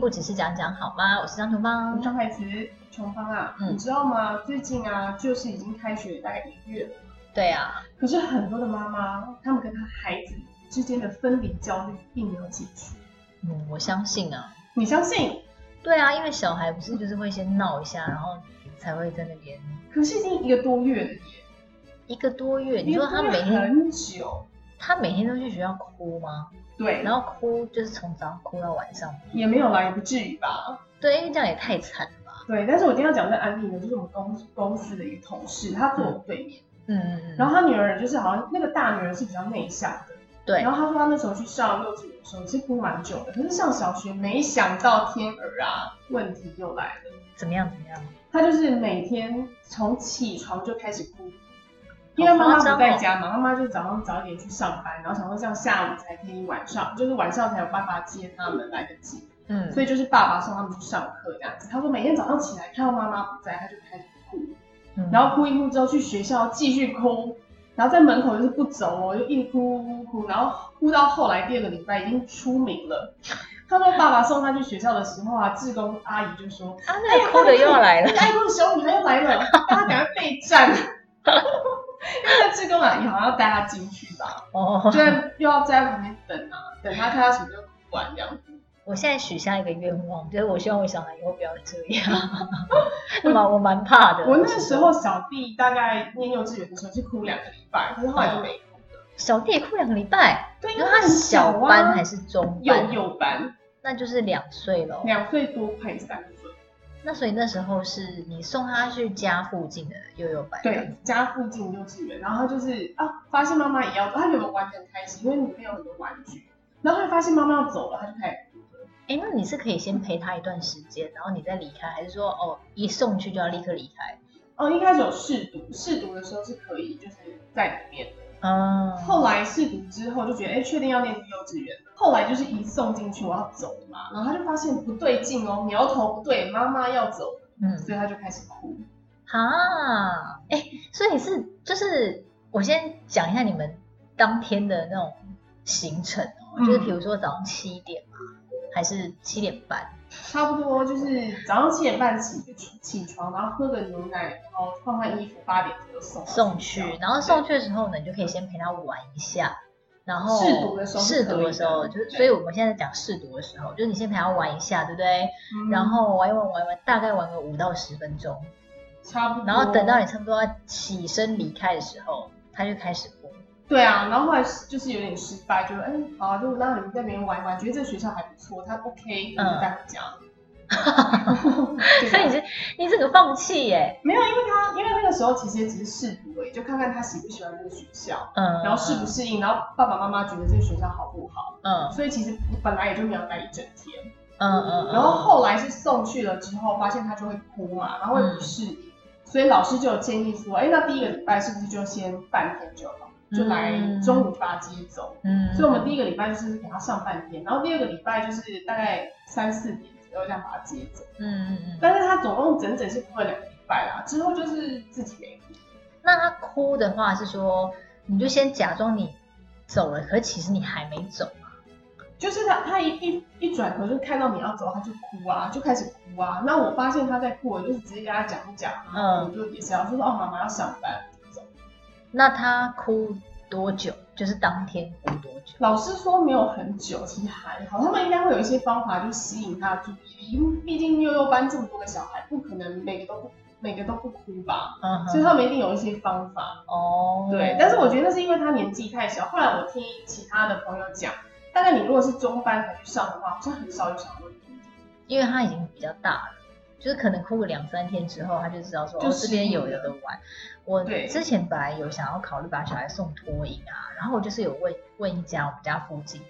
不只是讲讲好吗？我是张琼芳，张海慈。琼芳啊，嗯、你知道吗？最近啊，就是已经开学大概一个月了。对啊。可是很多的妈妈，他们跟他孩子之间的分离焦虑并没有解除。嗯，我相信啊。你相信？对啊，因为小孩不是就是会先闹一下，然后才会在那边。可是已经一个多月了耶。一个多月，你说他每天很久，他每天都去学校哭吗？对，然后哭就是从早上哭到晚上，也没有啦，也不至于吧？对，因为这样也太惨了吧？对，但是我今天要讲这个案例呢，就是我们公公司的一个同事，他坐我对面，嗯嗯嗯，然后他女儿就是好像那个大女儿是比较内向的，对，然后他说他那时候去上幼稚园的时候是哭蛮久的，可是上小学没想到天儿啊，问题又来了，怎么样怎么样？他就是每天从起床就开始哭。因为妈妈不在家嘛，妈妈就早上早一点去上班，然后想说这样下午才可以晚上，就是晚上才有办法接他们来得及。嗯，所以就是爸爸送他们去上课这样子。他说每天早上起来看到妈妈不在，他就开始哭，嗯、然后哭一哭之后去学校继续哭，然后在门口就是不走哦，就一直哭哭哭，然后哭到后来第二个礼拜已经出名了。他说爸爸送他去学校的时候啊，志工阿姨就说：“啊，那个哭的又要来了，爱哭的小女孩又来了，大家赶快备战。”因为那志工阿姨好像要带他进去吧，哦，就又要在旁边等啊，等他看他什么就哭完这样子。我现在许下一个愿望，就是我希望我小孩以后不要这样。那么我蛮怕的。我那时候小弟大概念幼稚园的时候是哭两个礼拜，可是后来就没哭了。小弟也哭两个礼拜？对，因为他是小班还是中班？幼幼班，那就是两岁了。两岁多快三。那所以那时候是你送他去家附近的幼幼班，对，家附近幼稚园，然后就是啊，发现妈妈也要，他原本玩得很开心，因为里面有很多玩具，然后他发现妈妈要走了，他就开始哭了。哎，那你是可以先陪他一段时间，然后你再离开，还是说哦一送去就要立刻离开？哦，一开始有试读，试读的时候是可以，就是在里面的。嗯，后来试读之后就觉得，哎，确定要念幼稚园。后来就是一送进去，我要走了嘛，然后他就发现不对劲哦，苗头不对，妈妈要走，嗯，所以他就开始哭。哈，哎，所以是就是我先讲一下你们当天的那种行程哦，嗯、就是比如说早上七点嘛，还是七点半？差不多就是早上七点半起起床，然后喝个牛奶，然后换换衣服，八点就送送去。然后送去的时候呢，你就可以先陪他玩一下。然后试读的时候，试读的时候就是，所以我们现在讲试读的时候，就是你先陪他玩一下，对不对？嗯、然后玩一玩，玩一玩，大概玩个五到十分钟，差不多。然后等到你差不多要起身离开的时候，他就开始哭。对啊，然后后来就是有点失败，就是哎，好、啊，就让你们在那边玩一玩，觉得这个学校还不错，他 OK，我就带回家。嗯 所以你是你整个放弃耶？没有，因为他因为那个时候其实也只是试读而已，就看看他喜不喜欢这个学校，嗯，然后适不适应，然后爸爸妈妈觉得这个学校好不好，嗯，所以其实本来也就没有待一整天，嗯嗯，然后后来是送去了之后，发现他就会哭嘛，然后会不适应，嗯、所以老师就有建议说，哎，那第一个礼拜是不是就先半天就好，就来中午把他接走，嗯，所以我们第一个礼拜就是给他上半天，然后第二个礼拜就是大概三四点。左右这样把他接走，嗯嗯嗯，但是他总共整整是哭了两个礼拜啦，之后就是自己没哭。那他哭的话是说，你就先假装你走了，可是其实你还没走嘛。就是他他一一一转头就看到你要走，他就哭啊，就开始哭啊。那我发现他在哭，我就是直接跟他讲一讲，嗯，我就也是要说说哦，妈妈要上班，走。那他哭多久？就是当天哭多久？老师说没有很久，其实还好。他们应该会有一些方法，去吸引他的注意力。因为毕竟幼幼班这么多个小孩，不可能每个都不每个都不哭吧？嗯哼，所以他们一定有一些方法。哦，对。但是我觉得那是因为他年纪太小。后来我听其他的朋友讲，大概你如果是中班才去上的话，好像很少有小孩会哭。因为他已经比较大了。就是可能哭个两三天之后，他就知道说哦，这边有有的玩。我之前本来有想要考虑把小孩送托婴啊，然后我就是有问问一家我们家附近的，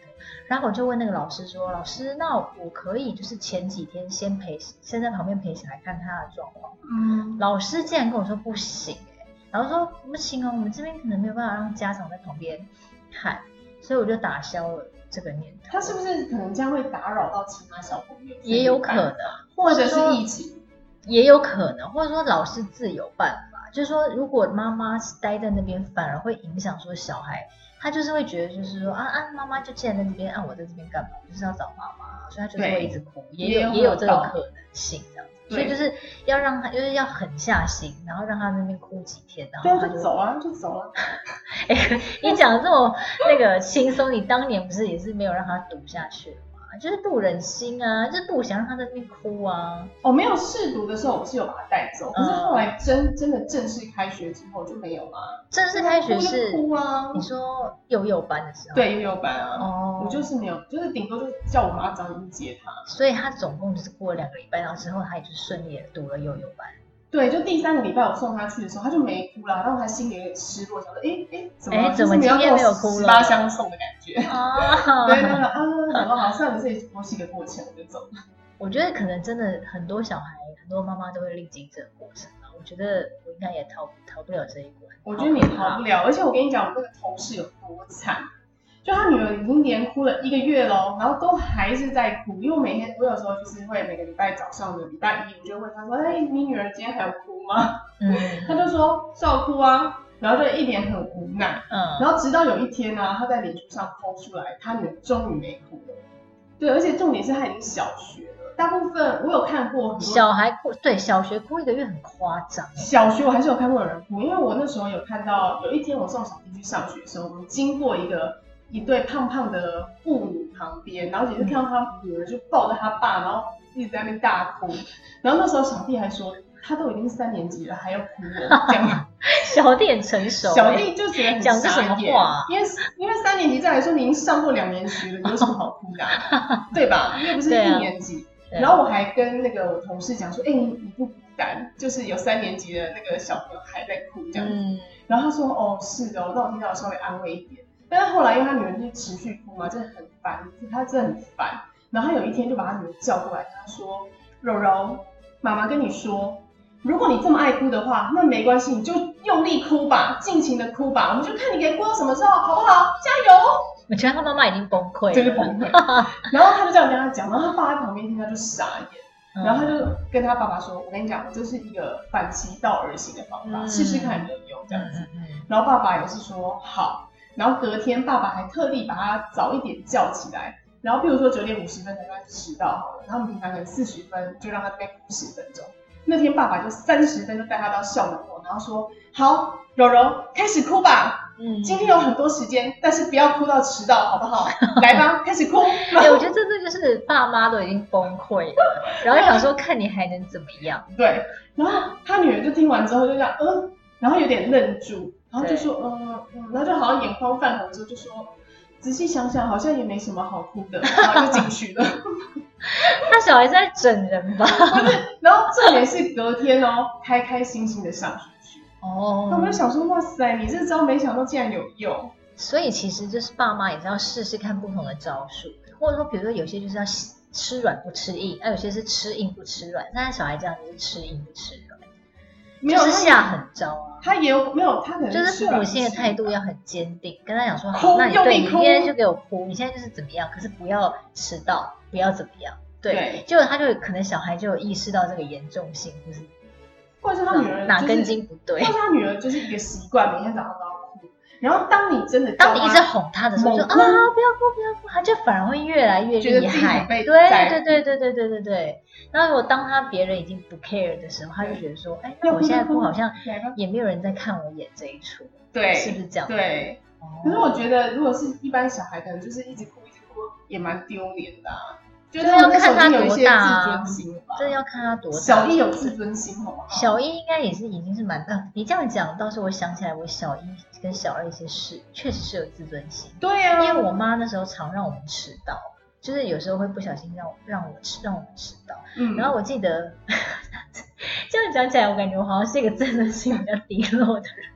然后我就问那个老师说，老师，那我可以就是前几天先陪，先在旁边陪小孩看他的状况。嗯。老师竟然跟我说不行哎，然后说不行哦，我们这边可能没有办法让家长在旁边看，所以我就打消了这个念头。他是不是可能这样会打扰到其他小朋友？也有可能。或者是疫情，也有可能，或者说老师自有办法，就是说如果妈妈待在那边，反而会影响说小孩他就是会觉得就是说啊啊，妈妈就既然在这边，啊我在这边干嘛？就是要找妈妈，所以他就是会一直哭，也有也有这个可能性这样子。所以就是要让他，就是要狠下心，然后让他那边哭几天，然后他就，就走啊，就走啊。哎、欸，你讲的这么那个轻松，你当年不是也是没有让他读下去？就是不忍心啊，就是不想让他在那边哭啊。哦，没有试读的时候，我是有把他带走，可是后来真真的正式开学之后就没有了。正式开学是哭啊？你说幼幼班的时候？对，幼幼班啊。哦。我就是没有，就是顶多就是叫我妈早点去接他。所以他总共就是过了两个礼拜，然后之后他也就顺利的读了幼幼班。对，就第三个礼拜我送他去的时候，他就没哭了，然后他心里有点失落，想说，哎哎，怎么哎怎么今天没有哭了？十八相送的感觉。啊，对，那个啊，然后好像这也多是一个过程，我就走了。我觉得可能真的很多小孩，很多妈妈都会历经这个过程啊。我觉得我应该也逃逃不了这一关。我觉得你逃不了，而且我跟你讲，我那个同事有多惨。就他女儿已经连哭了一个月了，然后都还是在哭。因为我每天，我有时候就是会每个礼拜早上的礼拜一，我就问他说：“哎，你女儿今天还有哭吗？”嗯，他就说：“照哭啊。”然后就一脸很无奈。嗯，然后直到有一天呢、啊，他在脸书上 po 出来，他女儿终于没哭了。对，而且重点是他已经小学了。大部分我有看过小孩哭，对，小学哭一个月很夸张。小学我还是有看过有人哭，因为我那时候有看到有一天我送小弟去上学的时候，我们经过一个。一对胖胖的父母旁边，然后也是看到他女儿就抱着他爸，然后一直在那边大哭。然后那时候小弟还说，他都已经三年级了，还要哭了，这样。小弟很成熟，小弟就觉得很讲这什么话？因为因为三年级再来说，你已经上过两年学了，你有什么好哭的、啊？对吧？因为不是一年级。然后我还跟那个我同事讲说，哎、欸，你你不孤单，就是有三年级的那个小朋友还在哭这样子。嗯、然后他说，哦，是的，我那我听到稍微安慰一点。但是后来，因为他女儿就持续哭嘛，真的很烦，他真的很烦。然后他有一天就把他女儿叫过来，跟他说：“柔柔，妈妈跟你说，如果你这么爱哭的话，那没关系，你就用力哭吧，尽情的哭吧，我们就看你可以哭到什么时候，好不好？加油！”我觉得他妈妈已经崩溃了，真的崩溃。然后他就这样跟他讲，然后他爸在旁边听，他就傻眼。然后他就跟他爸爸说：“我跟你讲，这是一个反其道而行的方法，试试看有没有这样子。”然后爸爸也是说：“好。”然后隔天，爸爸还特地把他早一点叫起来，然后譬如说九点五十分才开始迟到好了，然后我们平常可能四十分就让他这边哭十分钟。那天爸爸就三十分就带他到校门口，然后说：“好，柔柔开始哭吧，嗯，今天有很多时间，但是不要哭到迟到，好不好？来吧，开始哭。”哎，我觉得这这就是爸妈都已经崩溃了，然后想说看你还能怎么样？对，然后他女儿就听完之后就这样，嗯，然后有点愣住。然后就说，嗯嗯，然后就好像眼眶泛红之后就说，仔细想想好像也没什么好哭的，然后就进去了。他小孩在整人吧？不是，然后重点是隔天哦，开开心心的上学去。哦。那我们就想说，哇塞，你这招没想到竟然有用。所以其实就是爸妈也是要试试看不同的招数，或者说比如说有些就是要吃软不吃硬，那有些是吃硬不吃软。但是小孩这样就是吃硬不吃软。没有，就是下狠招啊！他也有没有？他可能就是父母亲的态度要很坚定，跟他讲说：好，那你对你今天就给我哭，你现在就是怎么样？可是不要迟到，不要怎么样？对，结果他就可能小孩就有意识到这个严重性，就是或者是他女儿哪根筋不对，或者他女儿就是一个习惯，每天早上都要哭。然后当你真的当你一直哄他的时候，就啊不要哭不要哭，他就反而会越来越厉害。对对对对对对对对。那如果当他别人已经不 care 的时候，他就觉得说，哎，那我现在哭好像也没有人在看我演这一出，对，是不是这样？对。可是我觉得，如果是一般小孩，可能就是一直哭一直哭，也蛮丢脸的。就是要看他多大，这要看他多大。小一有自尊心，好不好？小一应该也是已经是蛮大。你这样讲，倒是我想起来，我小一跟小二一些事，确实是有自尊心。对呀，因为我妈那时候常让我们迟到。就是有时候会不小心让让我迟让我们迟到，嗯，然后我记得 这样讲起来，我感觉我好像是一个自尊心比较低落的人，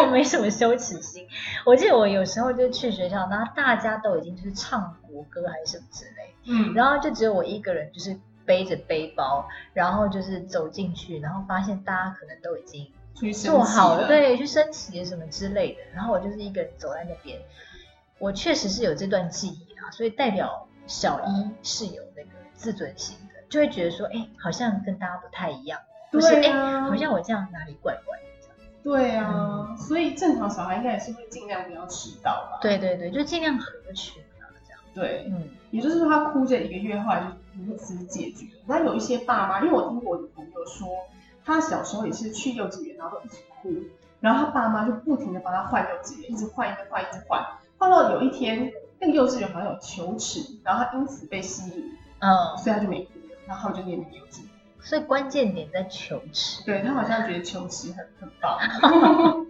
我没什么羞耻心。我记得我有时候就去学校，然后大家都已经就是唱国歌还是什么之类，嗯，然后就只有我一个人就是背着背包，然后就是走进去，然后发现大家可能都已经做好了，对，去升旗什么之类的，然后我就是一个人走在那边，我确实是有这段记忆啊，所以代表。小一是有那个自尊心的，就会觉得说，哎，好像跟大家不太一样，不是，哎，好像我这样哪里怪怪。对啊，嗯、所以正常小孩应该也是会尽量不要迟到吧？对对对，就尽量合群啊，这样。对，嗯，也就是说他哭这一个月后来就如此解决了。那有一些爸妈，因为我听过我的朋友说，他小时候也是去幼稚园，然后都一直哭，然后他爸妈就不停的帮他换幼稚园，一直换，一直换，一直换，换到有一天那个幼稚园好像有球池，然后他因此被吸引，嗯，所以他就没哭，然后他就念那个幼稚园。所以关键点在求职，对，他好像觉得求职很很棒。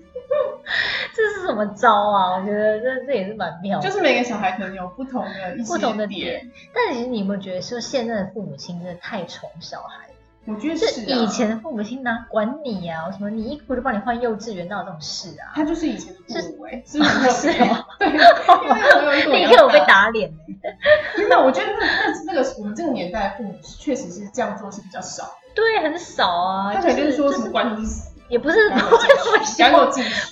这是什么招啊？我觉得这这也是蛮妙的。就是每个小孩可能有不同的一些不同的点，但其实你有没有觉得说现在的父母亲真的太宠小孩？我觉得是、以前的父母亲哪管你呀、啊？什么你一哭就帮你换幼稚园，哪有这种事啊？他就是以前的父母哎，是吗？是吗？对，因为我有一 刻我被打脸真的我觉得那那那个我们这个年代的父母确实是这样做是比较少。对，很少啊。他肯定说什么关你死，也不是 不会那么凶，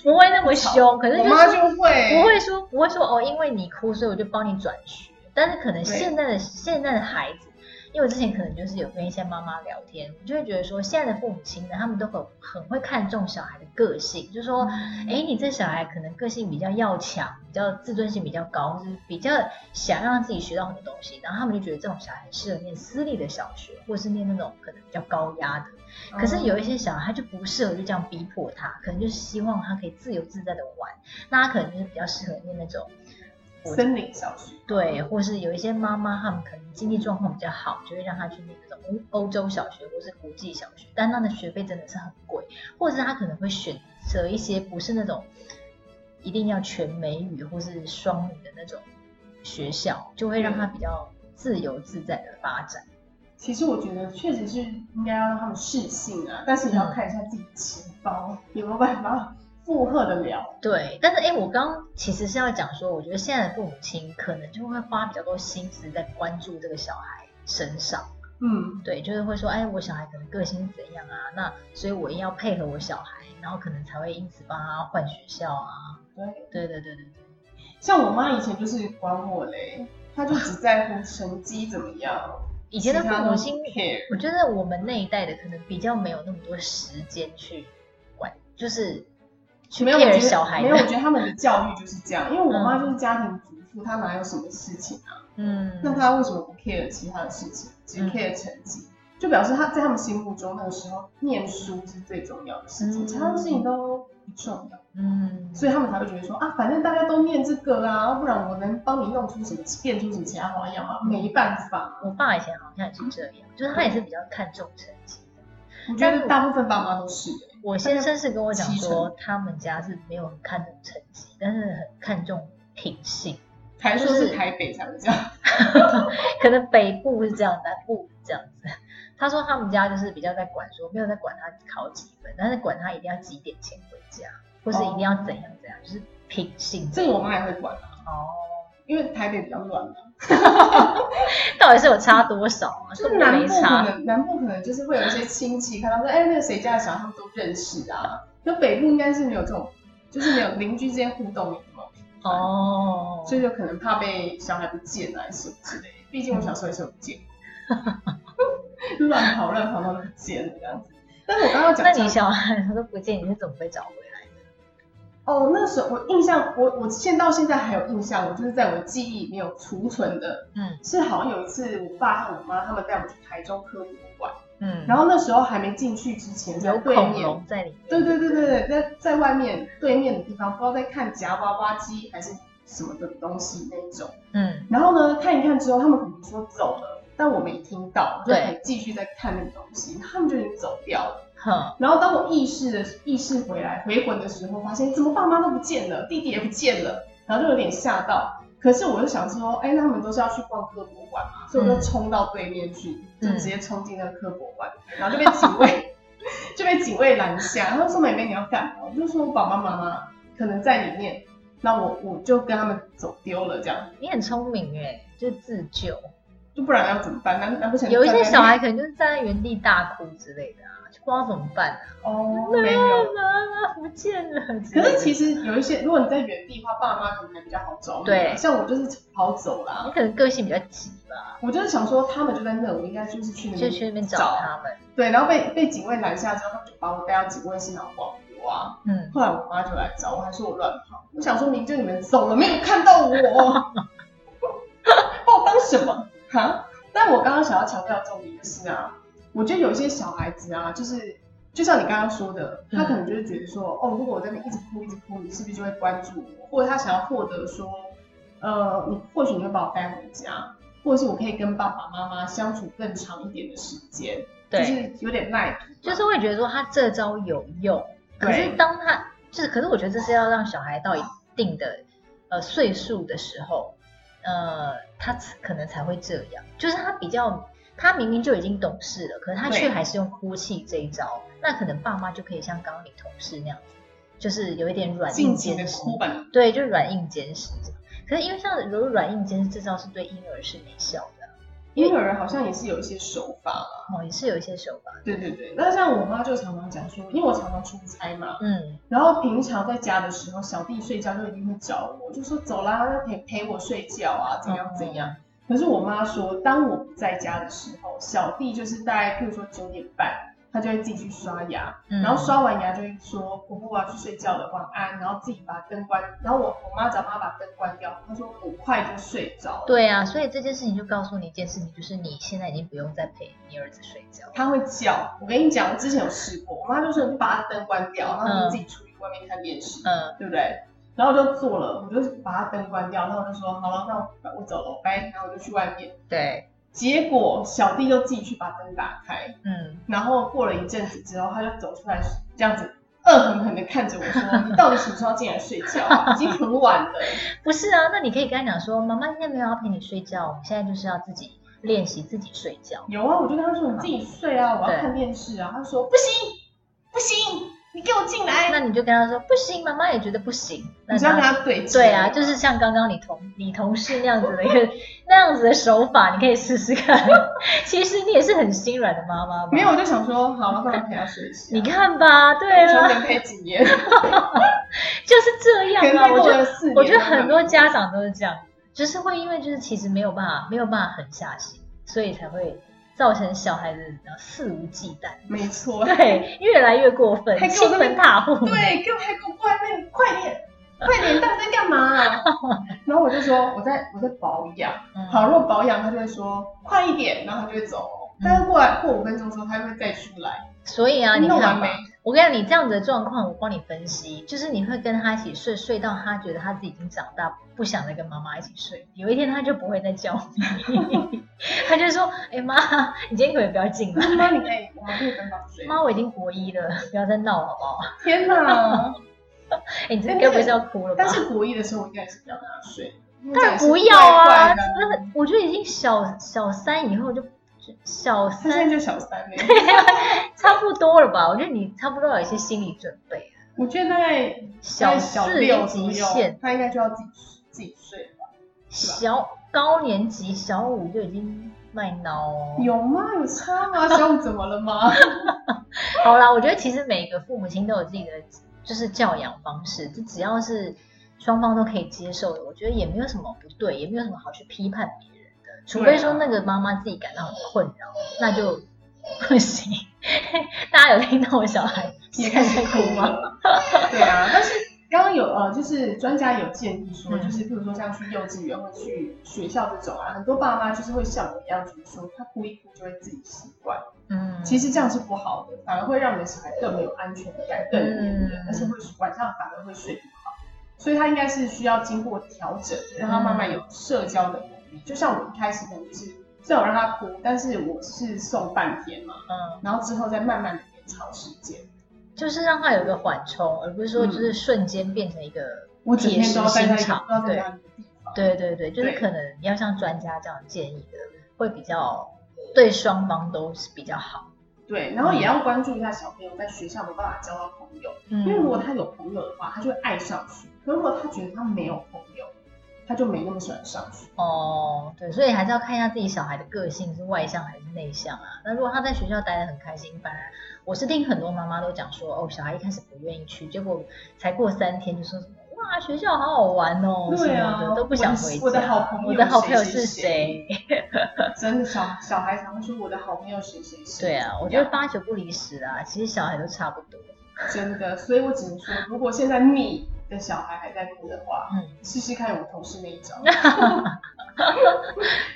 不会那么凶。可是我妈就会不会说不会说哦，因为你哭，所以我就帮你转学。但是可能现在的现在的孩子。因为我之前可能就是有跟一些妈妈聊天，我就会觉得说，现在的父母亲呢，他们都很很会看重小孩的个性，就是说，哎，你这小孩可能个性比较要强，比较自尊心比较高，就是比较想让自己学到很多东西，然后他们就觉得这种小孩很适合念私立的小学，或是念那种可能比较高压的。可是有一些小孩他就不适合就这样逼迫他，可能就是希望他可以自由自在的玩，那他可能就是比较适合念那种。森林小学，对，或是有一些妈妈，他们可能经济状况比较好，就会让他去念那种欧欧洲小学或是国际小学，但那的学费真的是很贵，或者是他可能会选择一些不是那种一定要全美语或是双语的那种学校，就会让他比较自由自在的发展。其实我觉得确实是应该要让他们适性啊，但是也要看一下自己的钱包、嗯、有没有办法。负荷得了，对，但是哎，我刚刚其实是要讲说，我觉得现在的父母亲可能就会花比较多心思在关注这个小孩身上，嗯，对，就是会说，哎，我小孩可能个性怎样啊？那所以我一定要配合我小孩，然后可能才会因此帮他换学校啊。对，对对对对对，像我妈以前就是管我嘞，她就只在乎成绩怎么样。以前的父母亲，我觉得我们那一代的可能比较没有那么多时间去管，就是。没有，我觉得没有，我觉得他们的教育就是这样。因为我妈就是家庭主妇，她哪有什么事情啊？嗯，那她为什么不 care 其他的事情，只 care 成绩？就表示她在他们心目中那个时候念书是最重要的事情，其他的事情都不重要。嗯，所以他们才会觉得说啊，反正大家都念这个啊，不然我能帮你弄出什么变出什么其他花样吗？没办法。我爸以前好像也是这样，就是他也是比较看重成绩。我觉得大部分爸妈都是。我先生是跟我讲说，他们家是没有很看重成绩，但是很看重品性。还说是台北才会这样，可能北部是这样，南部是这样子。他说他们家就是比较在管说，没有在管他考几分，但是管他一定要几点前回家，或是一定要怎样怎样，就是品性。这个我妈也会管啊。哦。因为台北比较乱嘛。到底是有差多少啊？就是南部可能南部可能就是会有一些亲戚看到说，哎，那个谁家的小孩他们都认识啊。就北部应该是没有这种，就是没有邻居之间互动的嘛。哦。所以就可能怕被小孩不见啊什么之类的。毕竟我小时候也是有不见。乱跑乱跑到都不见了这样子。但是我刚刚讲，那你小孩他都不见，你是怎么被找回来？哦，那时候我印象，我我现到现在还有印象，我就是在我的记忆里面有储存的，嗯，是好像有一次我爸和我妈他们带我去台中科博馆，嗯，然后那时候还没进去之前，在对面，对对对对对，在在外面对面的地方，不知道在看夹娃娃机还是什么的东西那一种，嗯，然后呢看一看之后，他们可能说走了，但我没听到，就还继续在看那个东西，他们就已经走掉了。然后当我意识的意识回来回魂的时候，发现怎么爸妈都不见了，弟弟也不见了，然后就有点吓到。可是我就想说，哎，那他们都是要去逛科博馆嘛，所以我就冲到对面去，就直接冲进那个科博馆，然后就被警卫 就被警卫拦下，他说：“妹妹你要干嘛？”我就说：“我爸爸妈妈可能在里面。”那我我就跟他们走丢了，这样。你很聪明哎，就自救，就不然要怎么办？难难不成有一些小孩可能就是站在原地大哭之类的啊？不知道怎么办啊？哦，没有，妈妈不见了。可是其实有一些，如果你在原地的话，爸妈可能还比较好找。对，像我就是跑走啦。你可能个性比较急吧。我就是想说，他们就在那，我应该就是去那边，就去那边找他们。对，然后被被警卫拦下之后，他们就把我带到警卫室，然后关我。啊。嗯，后来我妈就来找我，还说我乱跑。我想说明就你们走了，没有看到我，把我当什么？哈？但我刚刚想要强调的重点的是啊，我觉得有一些小孩子啊，就是就像你刚刚说的，他可能就是觉得说，嗯、哦，如果我在那边一直哭一直哭，你是不是就会关注我？或者他想要获得说，呃，你或许你会把我带回家，或者是我可以跟爸爸妈妈相处更长一点的时间，对就是有点耐，就是会觉得说他这招有用。可是当他就是，可是我觉得这是要让小孩到一定的呃岁数的时候。呃，他可能才会这样，就是他比较，他明明就已经懂事了，可是他却还是用哭泣这一招，那可能爸妈就可以像刚刚你同事那样子，就是有一点软硬兼施，对，就是软硬兼施。可是因为像如果软硬兼施这招是对婴儿是没效的。婴儿好像也是有一些手法啦，哦，也是有一些手法。对对对，那像我妈就常常讲说，因为我常常出差嘛，嗯，然后平常在家的时候，小弟睡觉就一定会找我，就说走啦，要陪陪我睡觉啊，怎样怎样。嗯、可是我妈说，当我不在家的时候，小弟就是大概，譬如说九点半。他就会自己去刷牙，嗯、然后刷完牙就会说：“婆婆我要去睡觉了，晚安。”然后自己把灯关，然后我我妈找妈把灯关掉，她说很快就睡着了。对啊，所以这件事情就告诉你一件事情，就是你现在已经不用再陪你儿子睡觉。他会叫，我跟你讲，我之前有试过，我妈就说你把他灯关掉，然后你自己出去外面看电视，嗯，对不对？然后我就做了，我就把他灯关掉，然后我就说好了，那我我走了，拜，然后我就去外面。对。结果小弟就自己去把灯打开，嗯，然后过了一阵子之后，他就走出来，这样子恶狠狠的看着我说：“ 你到底什么时候进来睡觉啊？已经很晚了。”不是啊，那你可以跟他讲说：“妈妈今天没有要陪你睡觉，我们现在就是要自己练习自己睡觉。”有啊，我就跟他说：“你自己睡啊，我要看电视啊。”他说：“不行，不行。”你给我进来，那你就跟他说不行，妈妈也觉得不行。你要跟他对对啊，就是像刚刚你同你同事那样子的一个 那样子的手法，你可以试试看。其实你也是很心软的妈妈吧？没有，我就想说，好了，不然陪他睡一下。你看吧，对啊，连陪几年，就是这样啊。我觉得我觉得很多家长都是这样，就是会因为就是其实没有办法没有办法狠下心，所以才会。造成小孩子肆无忌惮，没错，对，越来越过分，还亲门大户，对，给我还给我过来，那你快点，快点，到底在干嘛？然后我就说我在我在保养，好，如果保养，他就会说快一点，然后他就会走，但是过来过五分钟之后，他就会再出来。所以啊，你看嘛，我跟你讲，你这样子的状况，我帮你分析，就是你会跟他一起睡，睡到他觉得他自己已经长大，不想再跟妈妈一起睡。有一天他就不会再叫你，他就说：“哎妈，你今天可不可以不要进来？”妈，你可以，我们可以跟他睡。妈，我已经国一了，不要再闹了，好不好？天哪！哎，你这该不会是要哭了吧？但是国一的时候，我应该是不要跟他睡。当然不要啊！我觉得已经小小三以后就。小三，现在就小三差不多了吧？我觉得你差不多有一些心理准备。我觉得大概小四极限，他应该就要自己自己睡了吧？小高年级小五就已经卖孬，有吗？有差吗？小五怎么了吗？好啦，我觉得其实每个父母亲都有自己的就是教养方式，就只要是双方都可以接受的，我觉得也没有什么不对，也没有什么好去批判。除非说那个妈妈自己感到很困扰，那就不行。大家有听到我小孩也开始哭吗？对啊，但是刚刚有呃，就是专家有建议说，就是譬如说像去幼稚园或去学校这种啊，很多爸妈就是会像我一样，就是说他哭一哭就会自己习惯。嗯，其实这样是不好的，反而会让你的小孩更没有安全感，更黏黏，而且会晚上反而会睡不好。所以他应该是需要经过调整，让他慢慢有社交的。就像我一开始可能就是，虽然我让他哭，但是我是送半天嘛，嗯，然后之后再慢慢的延长时间，就是让他有一个缓冲，而不是说就是瞬间变成一个铁石心肠，对，对对对，就是可能要像专家这样建议的，会比较对双方都是比较好。对，然后也要关注一下小朋友在学校没办法交到朋友，因为如果他有朋友的话，他就会爱上去；可如果他觉得他没有朋友，他就没那么喜欢上学哦，对，所以还是要看一下自己小孩的个性是外向还是内向啊。那如果他在学校待得很开心，反而我是听很多妈妈都讲说，哦，小孩一开始不愿意去，结果才过三天就说什么哇，学校好好玩哦，对啊，什么的都不想回家。我的好朋友，我的好朋友是谁？真的小小孩常说我的好朋友谁谁谁。对啊，我觉得八九不离十啊，其实小孩都差不多。真的，所以我只能说，如果现在你的小孩还在哭的话，嗯，试试看我同事那一招。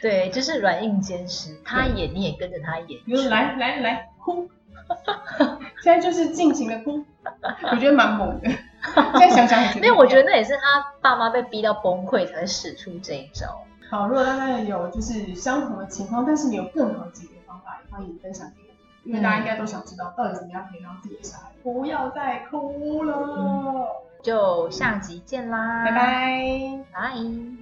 对，就是软硬兼施，他演你也跟着他演。比如来 来来哭，现在就是尽情的哭，我觉得蛮猛的。现在想想，因为 我觉得那也是他爸妈被逼到崩溃才使出这一招。好，如果大家有就是相同的情况，但是你有更好的解决方法，也欢迎分享给我。因为大家应该都想知道，到底怎么样可以让自己的小孩不要再哭了。就下集见啦，拜拜，拜。